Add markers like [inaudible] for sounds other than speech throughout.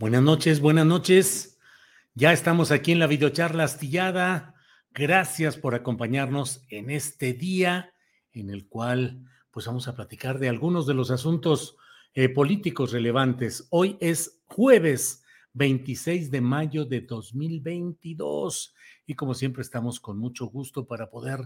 Buenas noches, buenas noches. Ya estamos aquí en la videocharla astillada. Gracias por acompañarnos en este día en el cual pues vamos a platicar de algunos de los asuntos eh, políticos relevantes. Hoy es jueves 26 de mayo de 2022 y como siempre estamos con mucho gusto para poder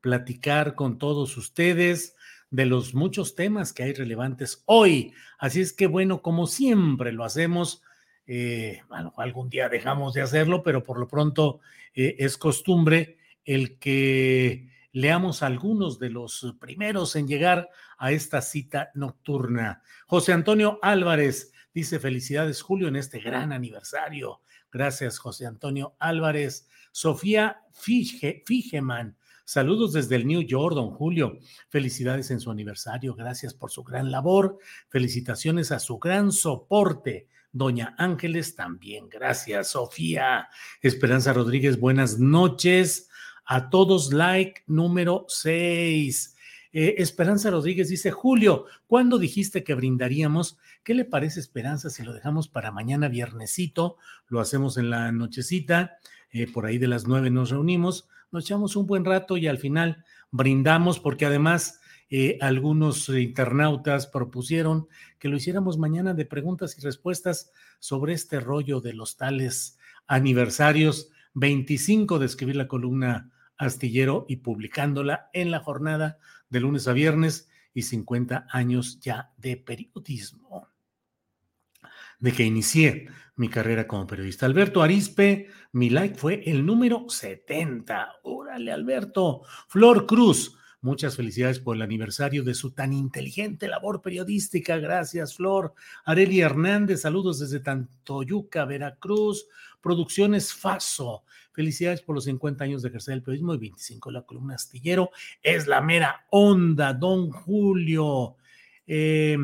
platicar con todos ustedes de los muchos temas que hay relevantes hoy. Así es que bueno, como siempre lo hacemos, eh, bueno, algún día dejamos de hacerlo, pero por lo pronto eh, es costumbre el que leamos algunos de los primeros en llegar a esta cita nocturna. José Antonio Álvarez dice felicidades Julio en este gran aniversario. Gracias José Antonio Álvarez. Sofía Figeman. Saludos desde el New York, don Julio. Felicidades en su aniversario. Gracias por su gran labor. Felicitaciones a su gran soporte Doña Ángeles también. Gracias, Sofía. Esperanza Rodríguez, buenas noches. A todos, like número 6. Eh, Esperanza Rodríguez dice, Julio, ¿cuándo dijiste que brindaríamos? ¿Qué le parece Esperanza si lo dejamos para mañana viernesito? Lo hacemos en la nochecita, eh, por ahí de las nueve nos reunimos, nos echamos un buen rato y al final brindamos porque además eh, algunos internautas propusieron que lo hiciéramos mañana de preguntas y respuestas sobre este rollo de los tales aniversarios 25 de escribir la columna astillero y publicándola en la jornada de lunes a viernes y 50 años ya de periodismo. De que inicié mi carrera como periodista. Alberto Arispe, mi like fue el número 70. Órale, Alberto. Flor Cruz, Muchas felicidades por el aniversario de su tan inteligente labor periodística. Gracias, Flor. Areli Hernández, saludos desde Tantoyuca, Veracruz. Producciones Faso. Felicidades por los 50 años de ejercer el periodismo y 25 de la columna astillero. Es la mera onda, don Julio. Eh,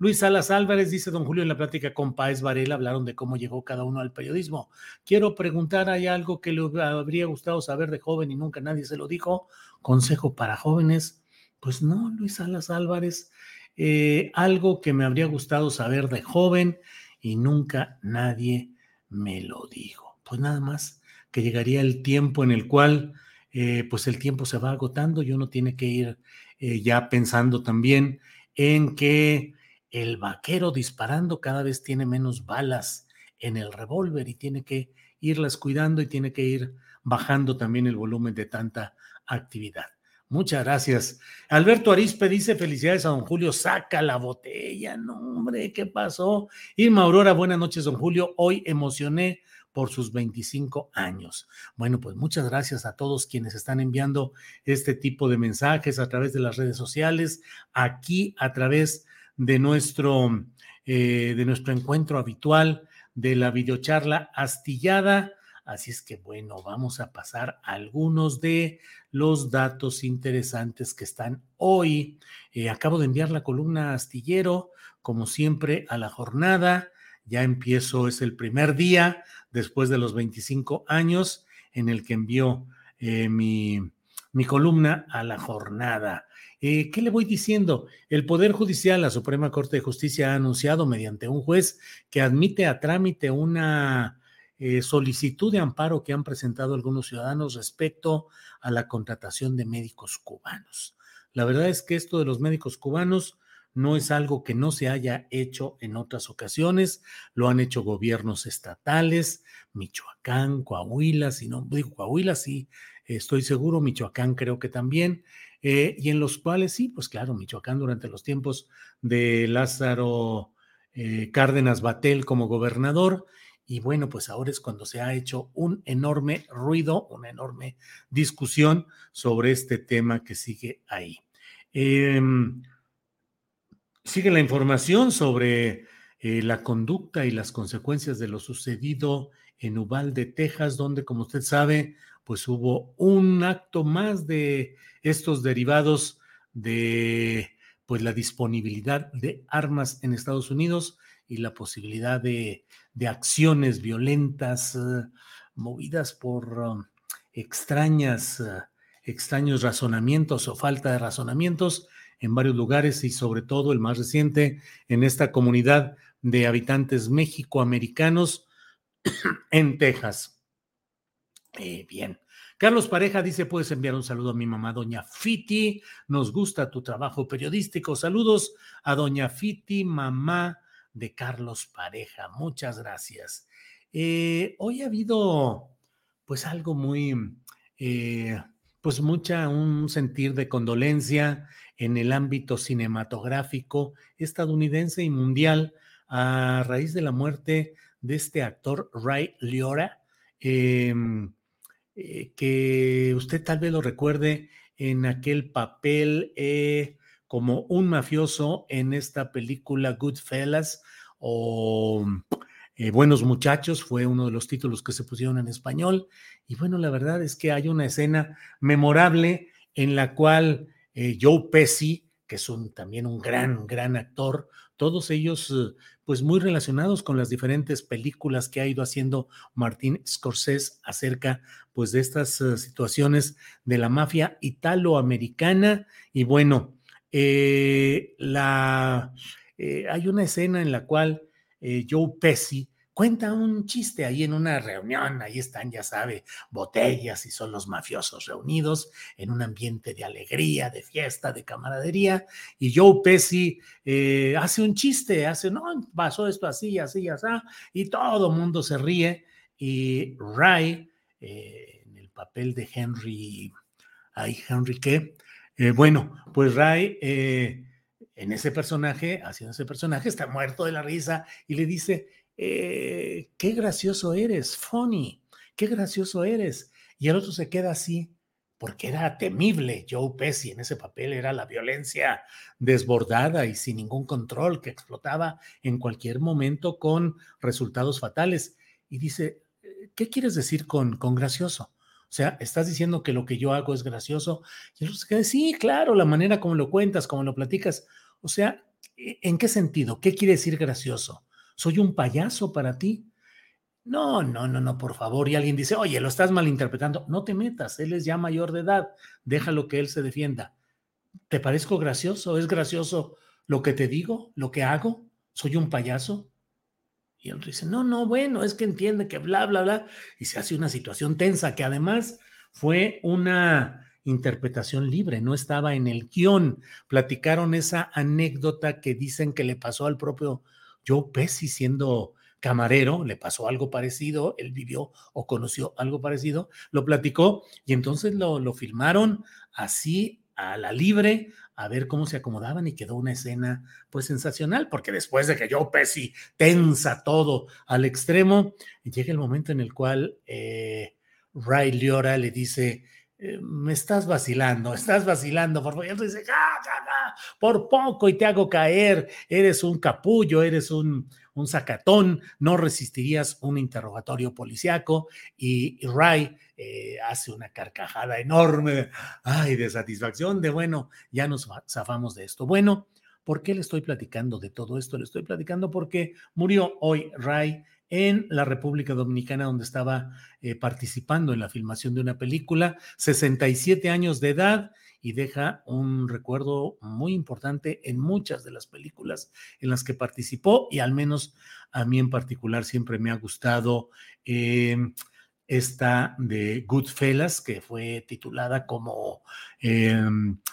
Luis Salas Álvarez dice, don Julio, en la plática con Paez Varela hablaron de cómo llegó cada uno al periodismo. Quiero preguntar, ¿hay algo que le habría gustado saber de joven y nunca nadie se lo dijo? Consejo para jóvenes. Pues no, Luis Salas Álvarez, eh, algo que me habría gustado saber de joven y nunca nadie me lo dijo. Pues nada más que llegaría el tiempo en el cual, eh, pues el tiempo se va agotando y uno tiene que ir eh, ya pensando también en que el vaquero disparando cada vez tiene menos balas en el revólver y tiene que irlas cuidando y tiene que ir bajando también el volumen de tanta actividad. Muchas gracias. Alberto Arispe dice felicidades a don Julio, saca la botella. No, hombre, ¿qué pasó? Irma Aurora, buenas noches, don Julio. Hoy emocioné por sus 25 años. Bueno, pues muchas gracias a todos quienes están enviando este tipo de mensajes a través de las redes sociales, aquí a través de nuestro, eh, de nuestro encuentro habitual de la videocharla astillada. Así es que bueno, vamos a pasar algunos de los datos interesantes que están hoy. Eh, acabo de enviar la columna astillero, como siempre, a la jornada. Ya empiezo, es el primer día después de los 25 años en el que envió eh, mi, mi columna a la jornada. Eh, ¿Qué le voy diciendo? El Poder Judicial, la Suprema Corte de Justicia, ha anunciado mediante un juez que admite a trámite una eh, solicitud de amparo que han presentado algunos ciudadanos respecto a la contratación de médicos cubanos. La verdad es que esto de los médicos cubanos no es algo que no se haya hecho en otras ocasiones, lo han hecho gobiernos estatales, Michoacán, Coahuila, si no digo Coahuila, sí, estoy seguro, Michoacán creo que también, eh, y en los cuales sí, pues claro, Michoacán durante los tiempos de Lázaro eh, Cárdenas Batel como gobernador, y bueno, pues ahora es cuando se ha hecho un enorme ruido, una enorme discusión sobre este tema que sigue ahí. Em, sigue la información sobre eh, la conducta y las consecuencias de lo sucedido en Uvalde, Texas, donde, como usted sabe, pues hubo un acto más de estos derivados de pues la disponibilidad de armas en Estados Unidos y la posibilidad de, acciones violentas eh, movidas por um, extrañas, eh, extraños razonamientos o falta de razonamientos en varios lugares y sobre todo el más reciente en esta comunidad de habitantes mexicoamericanos [clears throat] en Texas. Eh, bien. Carlos Pareja dice, puedes enviar un saludo a mi mamá, doña Fiti. Nos gusta tu trabajo periodístico. Saludos a doña Fiti, mamá de Carlos Pareja. Muchas gracias. Eh, hoy ha habido pues algo muy, eh, pues mucha, un sentir de condolencia en el ámbito cinematográfico estadounidense y mundial a raíz de la muerte de este actor Ray Liora, em, eh, que usted tal vez lo recuerde en aquel papel como un mafioso en esta película Goodfellas o eh, Buenos Muchachos, fue uno de los títulos que se pusieron en español. Y bueno, la verdad es que hay una escena memorable en la cual eh, Joe Pesci, que es también un gran, gran actor, todos ellos eh, pues muy relacionados con las diferentes películas que ha ido haciendo Martín Scorsese acerca pues de estas situaciones de la mafia italoamericana y bueno, eh, eh, hay una escena en la cual eh, Joe Pesci cuenta un chiste ahí en una reunión, ahí están, ya sabe, botellas y son los mafiosos reunidos en un ambiente de alegría, de fiesta, de camaradería, y Joe Pesci hace un chiste, hace, no, pasó esto así, así, así, y todo el mundo se ríe, y Ray, en el papel de Henry, ay, Henry qué, eh, bueno, pues Ray, eh, en ese personaje, haciendo ese personaje, está muerto de la risa y le dice, eh, qué gracioso eres, funny, qué gracioso eres. Y el otro se queda así, porque era temible. Joe Pesci en ese papel era la violencia desbordada y sin ningún control que explotaba en cualquier momento con resultados fatales. Y dice, ¿qué quieres decir con, con gracioso? O sea, estás diciendo que lo que yo hago es gracioso. Y sí, claro, la manera como lo cuentas, como lo platicas. O sea, ¿e-, ¿en qué sentido? ¿Qué quiere decir gracioso? ¿Soy un payaso para ti? No, no, no, no, por favor. Y alguien dice, oye, lo estás malinterpretando. No te metas, él es ya mayor de edad. Déjalo que él se defienda. ¿Te parezco gracioso? ¿Es gracioso lo que te digo? ¿Lo que hago? ¿Soy un payaso? Y otro dice, no, no, bueno, es que entiende que bla, bla, bla. Y se hace una situación tensa que además fue una interpretación libre, no estaba en el guion. Platicaron esa anécdota que dicen que le pasó al propio Joe Pesci siendo camarero, le pasó algo parecido, él vivió o conoció algo parecido, lo platicó y entonces lo, lo filmaron así a la libre, a ver cómo se acomodaban y quedó una escena pues sensacional, porque después de que Joe Pesci tensa todo al extremo, llega el momento en el cual eh, Ray Liora le dice, eh, me estás vacilando, estás vacilando, por favor. Y él dice, por poco y te hago caer, eres un capullo, eres un, un sacatón, no resistirías un interrogatorio policiaco. Y, Ray eh, hace una carcajada enorme, ay, de satisfacción, de bueno, ya nos zafamos de esto. Bueno, ¿por qué le estoy platicando de todo esto? Le estoy platicando porque murió hoy Ray en la República Dominicana, donde estaba eh, participando en la filmación de una película, 67 años de edad, y deja un recuerdo muy importante en muchas de las películas en las que participó y al menos a mí en particular siempre me ha gustado eh, esta de Goodfellas, que fue titulada como eh,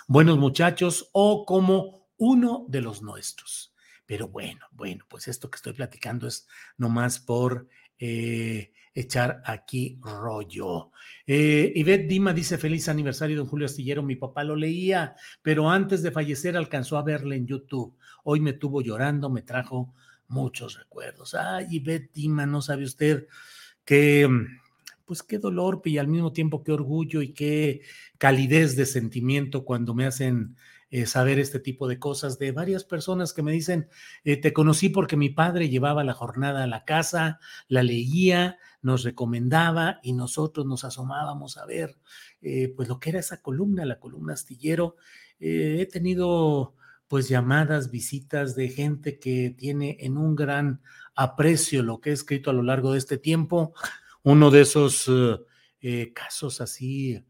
Buenos Muchachos o como Uno de los Nuestros. Pero bueno, bueno, pues esto que estoy platicando es nomás por eh, echar aquí rollo. Eh, Dima dice feliz aniversario, don Julio Astillero. Mi papá lo leía, pero antes de fallecer alcanzó a verle en YouTube. Hoy me tuvo llorando, me trajo muchos recuerdos. Ay, Ivette Dima, no sabe usted qué, pues qué dolor y al mismo tiempo qué orgullo y qué calidez de sentimiento cuando me hacen eh, saber este tipo de cosas de varias personas que me dicen, eh, te conocí porque mi padre llevaba la jornada a la casa, la leía, nos recomendaba y nosotros nos asomábamos a ver eh, pues lo que era esa columna, la columna astillero. he tenido pues llamadas, visitas de gente que tiene en un gran aprecio lo que he escrito a lo largo de este tiempo. Uno de esos casos así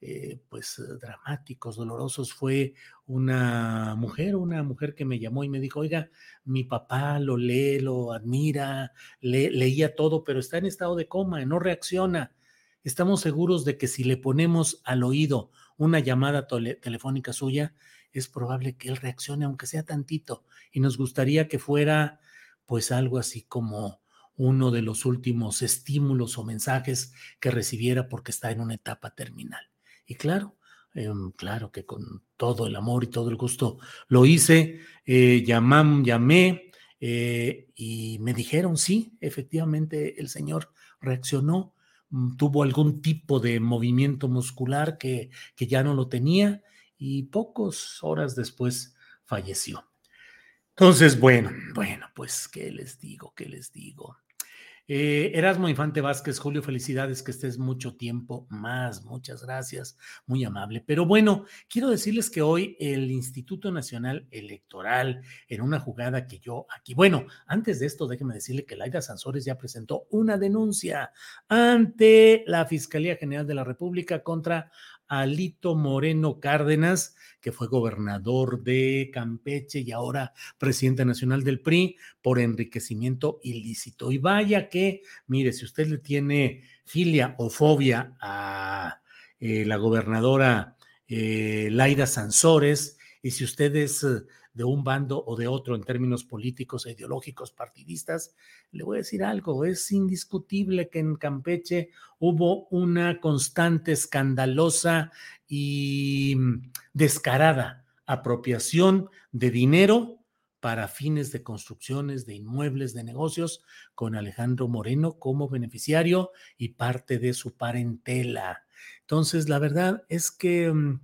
eh, pues eh, dramáticos, dolorosos, fue una mujer, una mujer que me llamó y me dijo, oiga, mi papá lo lee, lo admira, leía todo, pero está en estado de coma, no reacciona. Estamos seguros de que si le ponemos al oído una llamada telefónica suya, es probable que él reaccione, aunque sea tantito, y nos gustaría que fuera pues algo así como uno de los últimos estímulos o mensajes que recibiera porque está en una etapa terminal. Y claro, em, claro que con todo el amor y todo el gusto lo hice, eh, llamé eh, y me dijeron, sí, efectivamente el señor reaccionó, mm, tuvo algún tipo de movimiento muscular que, que ya no lo tenía y pocas horas después falleció. Entonces, bueno, bueno, pues, ¿qué les digo? ¿Qué les digo? Eh, Erasmo Infante Vázquez, Julio, felicidades, que estés mucho tiempo más. Muchas gracias, muy amable. Pero bueno, quiero decirles que hoy el Instituto Nacional Electoral, en una jugada que yo aquí, bueno, antes de esto, déjeme decirle que Laida Sansores ya presentó una denuncia ante la Fiscalía General de la República contra Alito Moreno Cárdenas, que fue gobernador de Campeche y ahora presidente nacional del PRI, por enriquecimiento ilícito. Y vaya que, mire, si usted le tiene filia o fobia a eh, la gobernadora eh, Laida Sansores, y si usted es eh, de un bando o de otro en términos políticos e ideológicos partidistas, le voy a decir algo, es indiscutible que en Campeche hubo una constante, escandalosa y descarada apropiación de dinero para fines de construcciones de inmuebles, de negocios, con Alejandro Moreno como beneficiario y parte de su parentela. Entonces, la verdad es que mm,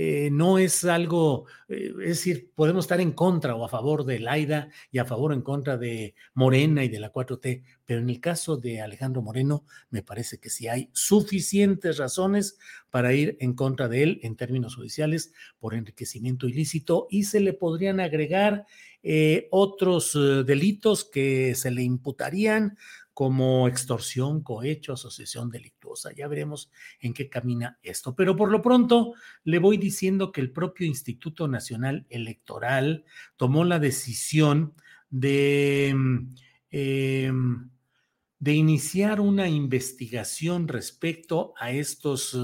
eh, no es algo, eh, es decir, podemos estar en contra o a favor de Laida y a favor o en contra de Morena y de la 4T, pero en el caso de Alejandro Moreno, me parece que sí hay suficientes razones para ir en contra de él en términos judiciales por enriquecimiento ilícito y se le podrían agregar eh, otros delitos que se le imputarían como extorsión, cohecho, asociación delictuosa. Ya veremos en qué camina esto. Pero por lo pronto le voy diciendo que el propio Instituto Nacional Electoral tomó la decisión de, mm, em, de iniciar una investigación respecto a estos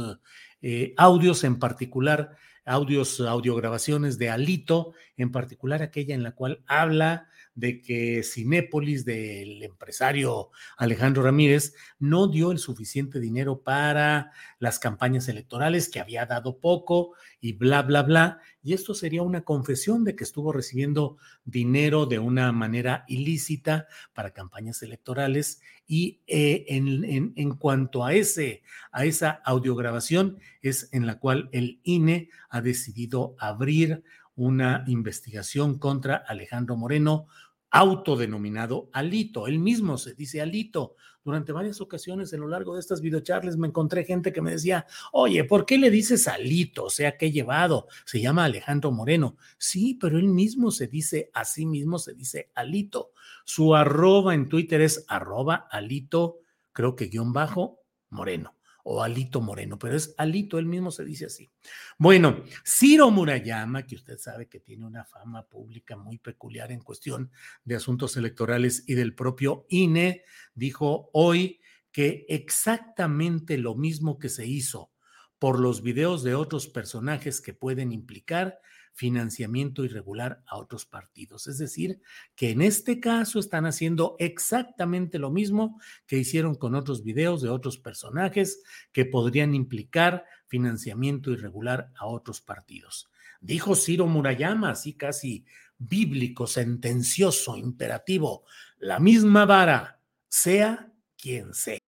eh, audios, en particular audios, audiograbaciones de Alito, en particular aquella en la cual habla de que Cinépolis del empresario Alejandro Ramírez no dio el suficiente dinero para las campañas electorales, que había dado poco y bla, bla, bla. Y esto sería una confesión de que estuvo recibiendo dinero de una manera ilícita para campañas electorales. Y eh, en, en, cuanto a, ese, a esa audiograbación, es en la cual el INE ha decidido abrir una investigación contra Alejandro Moreno autodenominado Alito. Él mismo se dice Alito. Durante varias ocasiones a lo largo de estas videocharles me encontré gente que me decía, oye, ¿por qué le dices Alito? O sea, ¿qué he llevado? Se llama Alejandro Moreno. Sí, pero él mismo se dice, a sí mismo se dice Alito. Su arroba en Twitter es arroba Alito, creo que guion bajo, Moreno. O Alito Moreno, pero es Alito, él mismo se dice así. Bueno, Ciro Murayama, que usted sabe que tiene una fama pública muy peculiar en cuestión de asuntos electorales y del propio INE, dijo hoy que exactamente lo mismo que se hizo por los videos de otros personajes que pueden implicar financiamiento irregular a otros partidos. Es decir, que en este caso están haciendo exactamente lo mismo que hicieron con otros videos de otros personajes que podrían implicar financiamiento irregular a otros partidos. Dijo Ciro Murayama, así casi bíblico, sentencioso, imperativo, la misma vara, sea quien sea.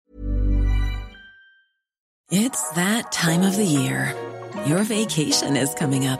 It's that time of the year. Your vacation is coming up.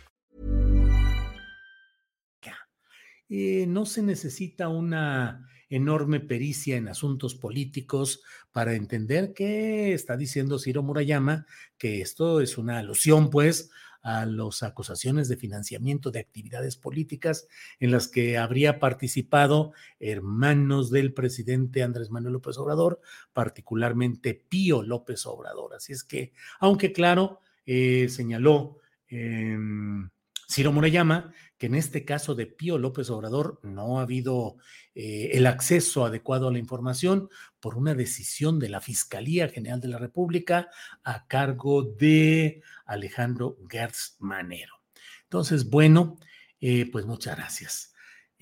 Eh, no se necesita una enorme pericia en asuntos políticos para entender que está diciendo Ciro Murayama que esto es una alusión, pues, a las acusaciones de financiamiento de actividades políticas en las que habría participado hermanos del presidente Andrés Manuel López Obrador, particularmente Pío López Obrador. Así es que, aunque claro, eh, señaló eh, Ciro Murayama que en este caso de Pío López Obrador no ha habido eh, el acceso adecuado a la información por una decisión de la Fiscalía General de la República a cargo de Alejandro Gertz Manero. Entonces, bueno, eh, pues muchas gracias.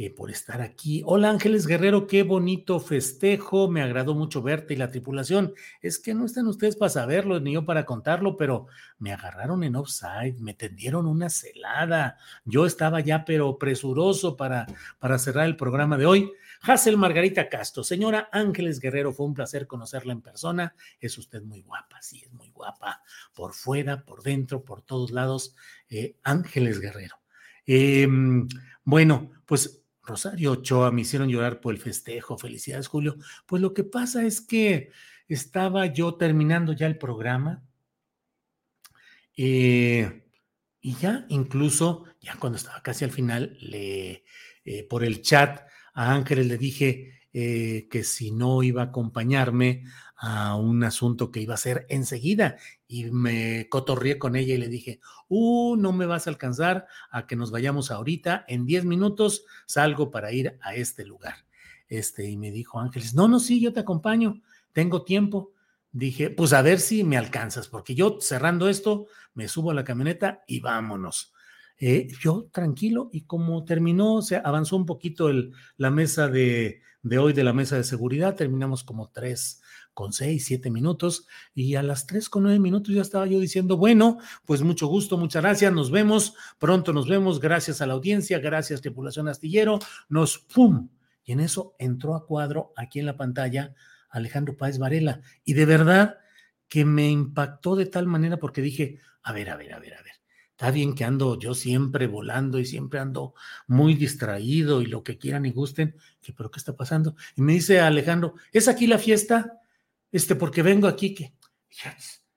Eh, por estar aquí. Hola Ángeles Guerrero, qué bonito festejo, me agradó mucho verte y la tripulación. Es que no están ustedes para saberlo, ni yo para contarlo, pero me agarraron en offside, me tendieron una celada. Yo estaba ya, pero presuroso para, para cerrar el programa de hoy. Hazel Margarita Castro, señora Ángeles Guerrero, fue un placer conocerla en persona. Es usted muy guapa, sí, es muy guapa, por fuera, por dentro, por todos lados. Eh, Ángeles Guerrero. Em, bueno, pues Rosario Ochoa, me hicieron llorar por el festejo, felicidades Julio. Pues lo que pasa es que estaba yo terminando ya el programa eh, y ya incluso, ya cuando estaba casi al final, le, eh, por el chat a Ángeles le dije eh, que si no iba a acompañarme a un asunto que iba a ser enseguida y me cotorrié con ella y le dije, uh, no me vas a alcanzar a que nos vayamos ahorita, en 10 minutos salgo para ir a este lugar. Este, y me dijo Ángeles, no, no, sí, yo te acompaño, tengo tiempo. Dije, pues a ver si me alcanzas, porque yo cerrando esto, me subo a la camioneta y vámonos. Eh, yo tranquilo y como terminó, se avanzó un poquito el, la mesa de, de hoy de la mesa de seguridad, terminamos como tres con seis, siete minutos y a las tres con nueve minutos ya estaba yo diciendo, bueno, pues mucho gusto, muchas gracias, nos vemos, pronto nos vemos, gracias a la audiencia, gracias tripulación astillero, nos pum, y en eso entró a cuadro aquí en la pantalla Alejandro Páez Varela. Y de verdad que me impactó de tal manera porque dije, a ver, a ver, a ver, a ver Está bien que ando yo siempre volando y siempre ando muy distraído y lo que quieran y gusten, que pero ¿qué está pasando? Y me dice Alejandro, ¿es aquí la fiesta? Este, porque vengo aquí que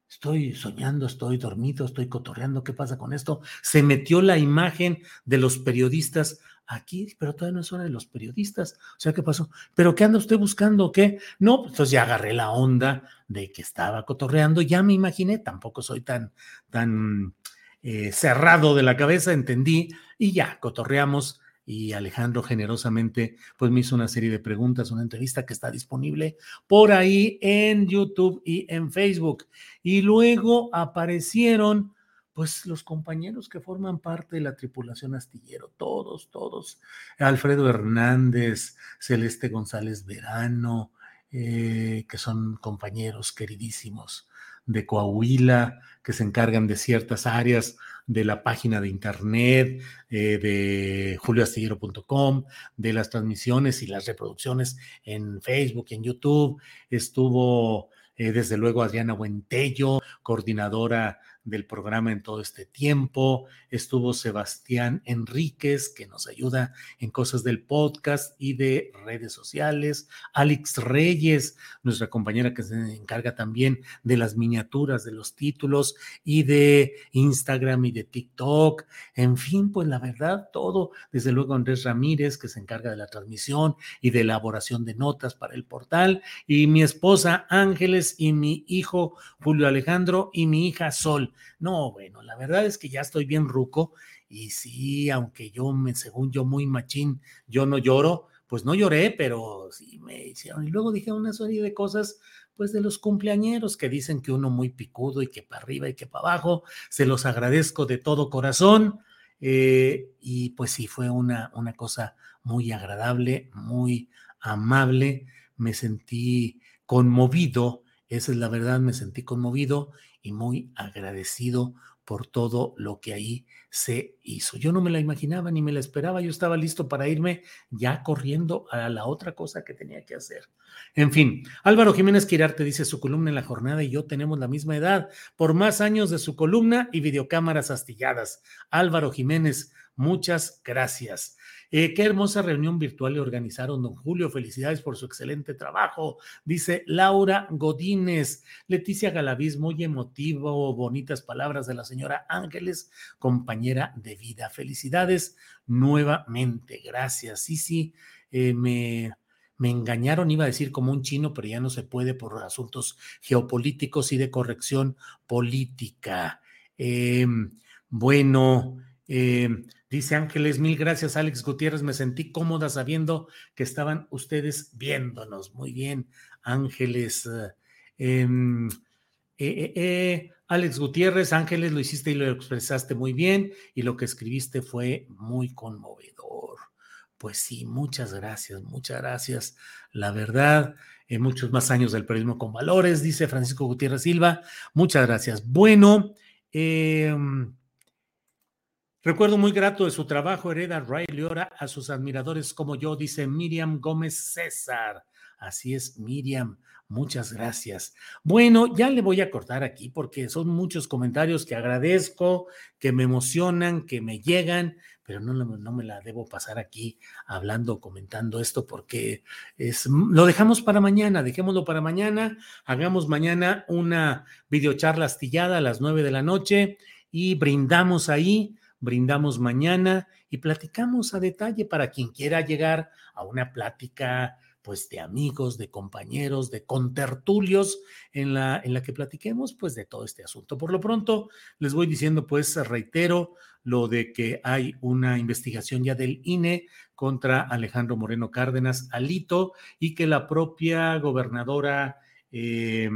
estoy soñando, estoy dormido, estoy cotorreando, ¿qué pasa con esto? Se metió la imagen de los periodistas aquí, pero todavía no es hora de los periodistas. O sea, ¿qué pasó? ¿Pero qué anda usted buscando? ¿Qué? No, pues entonces ya agarré la onda de que estaba cotorreando, ya me imaginé, tampoco soy tan, tan eh, cerrado de la cabeza, entendí y ya, cotorreamos y Alejandro generosamente pues me hizo una serie de preguntas, una entrevista que está disponible por ahí en YouTube y en Facebook. Y luego aparecieron pues los compañeros que forman parte de la tripulación astillero, todos, todos, Alfredo Hernández, Celeste González Verano, eh, que son compañeros queridísimos de Coahuila, que se encargan de ciertas áreas de la página de internet, eh, de julioastillero.com, de las transmisiones y las reproducciones en Facebook y en YouTube. Estuvo eh, desde luego Adriana Buentello, coordinadora del programa en todo este tiempo. Estuvo Sebastián Enríquez, que nos ayuda en cosas del podcast y de redes sociales. Alex Reyes, nuestra compañera que se encarga también de las miniaturas de los títulos y de Instagram y de TikTok. En fin, pues la verdad, todo. Desde luego Andrés Ramírez, que se encarga de la transmisión y de elaboración de notas para el portal. Y mi esposa Ángeles y mi hijo Julio Alejandro y mi hija Sol. No, bueno, la verdad es que ya estoy bien ruco y sí, aunque yo me, según yo, muy machín, yo no lloro, pues no lloré, pero sí me hicieron. Y luego dije una serie de cosas, pues de los cumpleañeros que dicen que uno muy picudo y que para arriba y que para abajo. Se los agradezco de todo corazón. Eh, y pues sí, fue una, una cosa muy agradable, muy amable. Me sentí conmovido, esa es la verdad, me sentí conmovido y muy agradecido por todo lo que ahí se hizo. Yo no me la imaginaba ni me la esperaba, yo estaba listo para irme ya corriendo a la otra cosa que tenía que hacer. En fin, Álvaro Jiménez Quirarte dice su columna en la jornada y yo tenemos la misma edad, por más años de su columna y videocámaras astilladas. Álvaro Jiménez, muchas gracias. Eh, qué hermosa reunión virtual le organizaron, don Julio. Felicidades por su excelente trabajo. Dice Laura Godínez, Leticia Galaviz, muy emotivo, bonitas palabras de la señora Ángeles, compañera de vida. Felicidades nuevamente. Gracias. Sí, sí, eh, me me engañaron, iba a decir como un chino, pero ya no se puede por asuntos geopolíticos y de corrección política. Em, bueno, em, Dice Ángeles, mil gracias Alex Gutiérrez, me sentí cómoda sabiendo que estaban ustedes viéndonos. Muy bien, Ángeles. Em, eh, eh, Alex Gutiérrez, Ángeles, lo hiciste y lo expresaste muy bien y lo que escribiste fue muy conmovedor. Pues sí, muchas gracias, muchas gracias. La verdad, en muchos más años del periodismo con valores, dice Francisco Gutiérrez Silva. Muchas gracias. Bueno, eh, Recuerdo muy grato de su trabajo, hereda Riley Ora a sus admiradores como yo, dice Miriam Gómez César. Así es, Miriam, muchas gracias. Bueno, ya le voy a cortar aquí porque son muchos comentarios que agradezco, que me emocionan, que me llegan, pero no, no me la debo pasar aquí hablando, comentando esto porque es, lo dejamos para mañana, dejémoslo para mañana, hagamos mañana una videocharla astillada a las nueve de la noche y brindamos ahí brindamos mañana y platicamos a detalle para quien quiera llegar a una plática pues de amigos, de compañeros, de contertulios en la, en la que platiquemos pues de todo este asunto. Por lo pronto les voy diciendo pues reitero lo de que hay una investigación ya del INE contra Alejandro Moreno Cárdenas Alito y que la propia gobernadora eh,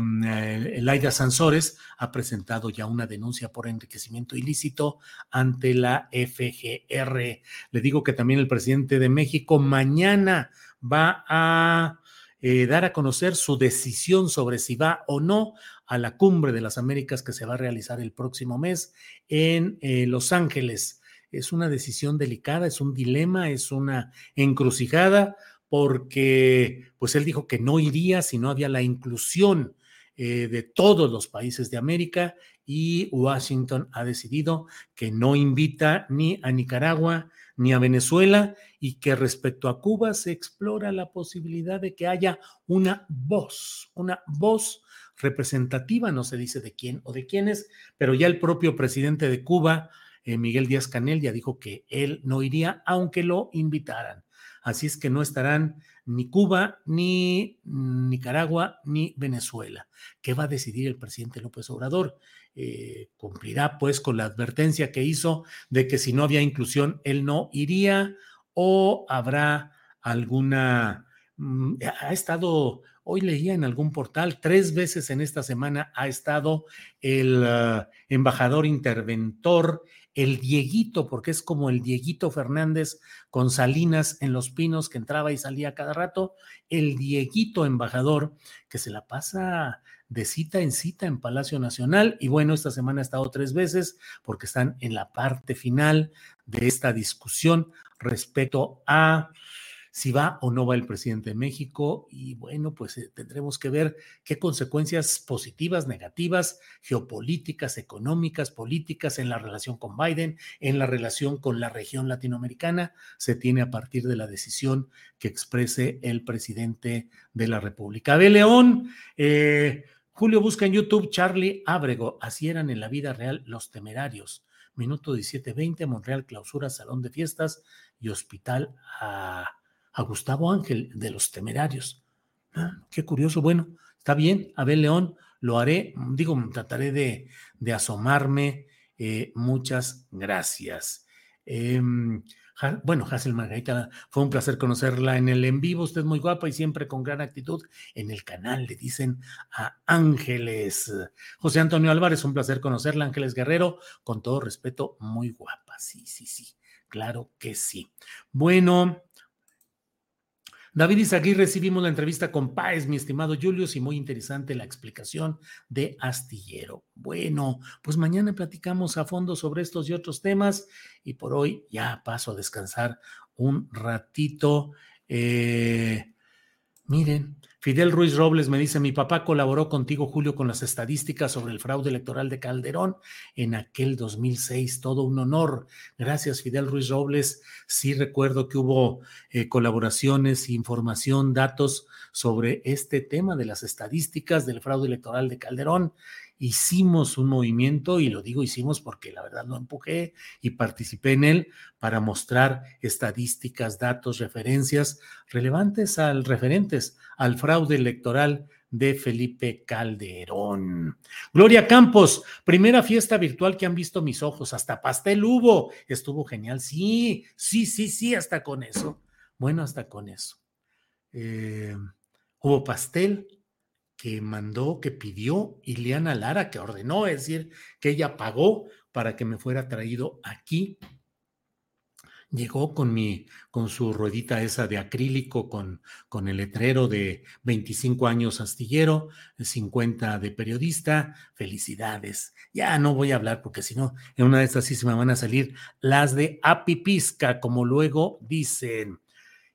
Laida Sansores ha presentado ya una denuncia por enriquecimiento ilícito ante la FGR. Le digo que también el presidente de México mañana va a eh, dar a conocer su decisión sobre si va o no a la cumbre de las Américas que se va a realizar el próximo mes en eh, Los Ángeles. Es una decisión delicada, es un dilema, es una encrucijada porque pues él dijo que no iría si no había la inclusión eh, de todos los países de América y Washington ha decidido que no invita ni a Nicaragua ni a Venezuela y que respecto a Cuba se explora la posibilidad de que haya una voz, una voz representativa, no se dice de quién o de quiénes, pero ya el propio presidente de Cuba, eh, Miguel Díaz Canel, ya dijo que él no iría aunque lo invitaran. Así es que no estarán ni Cuba, ni Nicaragua, ni Venezuela. ¿Qué va a decidir el presidente López Obrador? Eh, cumplirá pues con la advertencia que hizo de que si no había inclusión, él no iría o habrá alguna mm, ha estado, hoy leía en algún portal, tres veces en esta semana ha estado el ah, embajador interventor, el Dieguito, porque es como el Dieguito Fernández con Salinas en Los Pinos, que entraba y salía cada rato, el Dieguito embajador, que se la pasa de cita en cita en Palacio Nacional. Y bueno, esta semana ha estado tres veces porque están en la parte final de esta discusión respecto a si va o no va el presidente de México y bueno, pues eh, tendremos que ver qué consecuencias positivas, negativas, geopolíticas, económicas, políticas en la relación con Biden, en la relación con la región latinoamericana, se tiene a partir de la decisión que exprese el presidente de la República. Abel León, eh, Julio busca en YouTube Charlie Ábrego, así eran en la vida real los temerarios. Minuto 17:20, Monreal clausura salón de fiestas y hospital a a Gustavo Ángel de los Temerarios. Ah, qué curioso. Bueno, está bien, Abel León, lo haré, digo, trataré de, de asomarme. Eh, muchas gracias. Em, bueno, Hazel Margarita, fue un placer conocerla en el en vivo. Usted muy guapa y siempre con gran actitud. En el canal le dicen a Ángeles. José Antonio Álvarez, un placer conocerla. Ángeles Guerrero, con todo respeto, muy guapa. Sí, sí, sí. Claro que sí. Bueno, David Izaguirre, recibimos la entrevista con Páez, mi estimado Julius, y muy interesante la explicación de Astillero. Bueno, pues mañana platicamos a fondo sobre estos y otros temas, y por hoy ya paso a descansar un ratito. Eh, miren, Fidel Ruiz Robles me dice, mi papá colaboró contigo, Julio, con las estadísticas sobre el fraude electoral de Calderón en aquel 2006. Todo un honor. Gracias, Fidel Ruiz Robles. Sí recuerdo que hubo eh, colaboraciones, información, datos sobre este tema de las estadísticas del fraude electoral de Calderón hicimos un movimiento, y lo digo hicimos porque la verdad lo empujé y participé en él para mostrar estadísticas, datos, referencias relevantes al referentes al fraude electoral de Felipe Calderón. Gloria Campos, primera fiesta virtual que han visto mis ojos, hasta pastel hubo, estuvo genial, sí, sí, sí, sí, hasta con eso. Bueno, hasta con eso. Eh, hubo pastel, que mandó, que pidió Ileana Lara, que ordenó, es decir, que ella pagó para que me fuera traído aquí. Llegó con mi, con su ruedita esa de acrílico, con, con el letrero de 25 años astillero, 50 de periodista. Felicidades. Ya no voy a hablar porque si no, en una de estas sí se me van a salir las de apipisca, como luego dicen.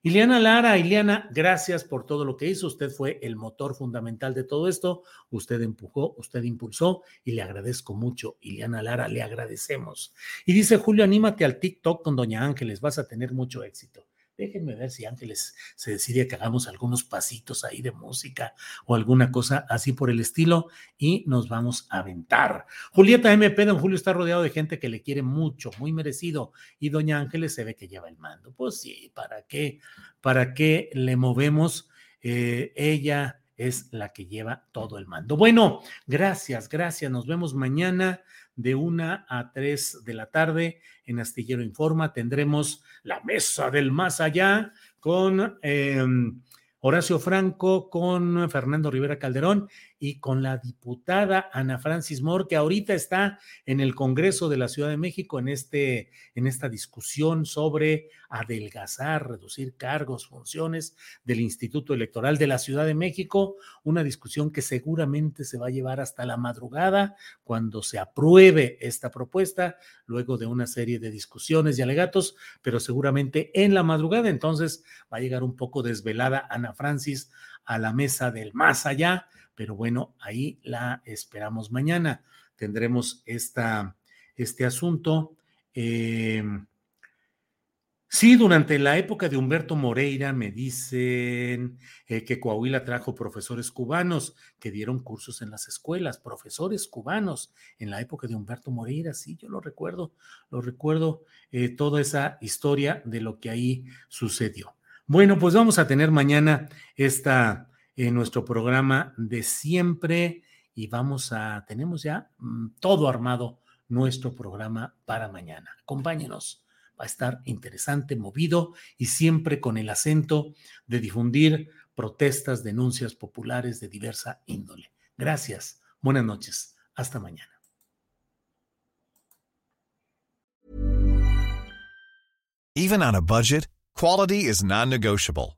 Ileana Lara, Ileana, gracias por todo lo que hizo. Usted fue el motor fundamental de todo esto. Usted empujó, usted impulsó y le agradezco mucho. Ileana Lara, le agradecemos. Y dice Julio, anímate al TikTok con Doña Ángeles, vas a tener mucho éxito. Déjenme ver si Ángeles se decide que hagamos algunos pasitos ahí de música o alguna cosa así por el estilo y nos vamos a aventar. Julieta MP, don Julio está rodeado de gente que le quiere mucho, muy merecido y doña Ángeles se ve que lleva el mando. Pues sí, ¿para qué? ¿Para qué le movemos? Eh, ella es la que lleva todo el mando. Bueno, gracias, gracias. Nos vemos mañana de una a tres de la tarde en Astillero Informa. Tendremos la mesa del más allá con em, Horacio Franco, con Fernando Rivera Calderón y con la diputada Ana Francis Moore, que ahorita está en el Congreso de la Ciudad de México en, este, en esta discusión sobre adelgazar, reducir cargos, funciones del Instituto Electoral de la Ciudad de México, una discusión que seguramente se va a llevar hasta la madrugada cuando se apruebe esta propuesta, luego de una serie de discusiones y alegatos, pero seguramente en la madrugada entonces va a llegar un poco desvelada Ana Francis a la mesa del más allá pero bueno, ahí la esperamos mañana. Tendremos esta, este asunto. Em, sí, durante la época de Humberto Moreira me dicen eh, que Coahuila trajo profesores cubanos que dieron cursos en las escuelas, profesores cubanos en la época de Humberto Moreira, sí, yo lo recuerdo, lo recuerdo eh, toda esa historia de lo que ahí sucedió. Bueno, pues vamos a tener mañana esta en nuestro programa de siempre y vamos a, tenemos ya mm, todo armado nuestro programa para mañana. Acompáñenos va a estar interesante, movido y siempre con el acento de difundir protestas, denuncias populares de diversa índole. Gracias, buenas noches, hasta mañana. Even on a budget, quality is non-negotiable.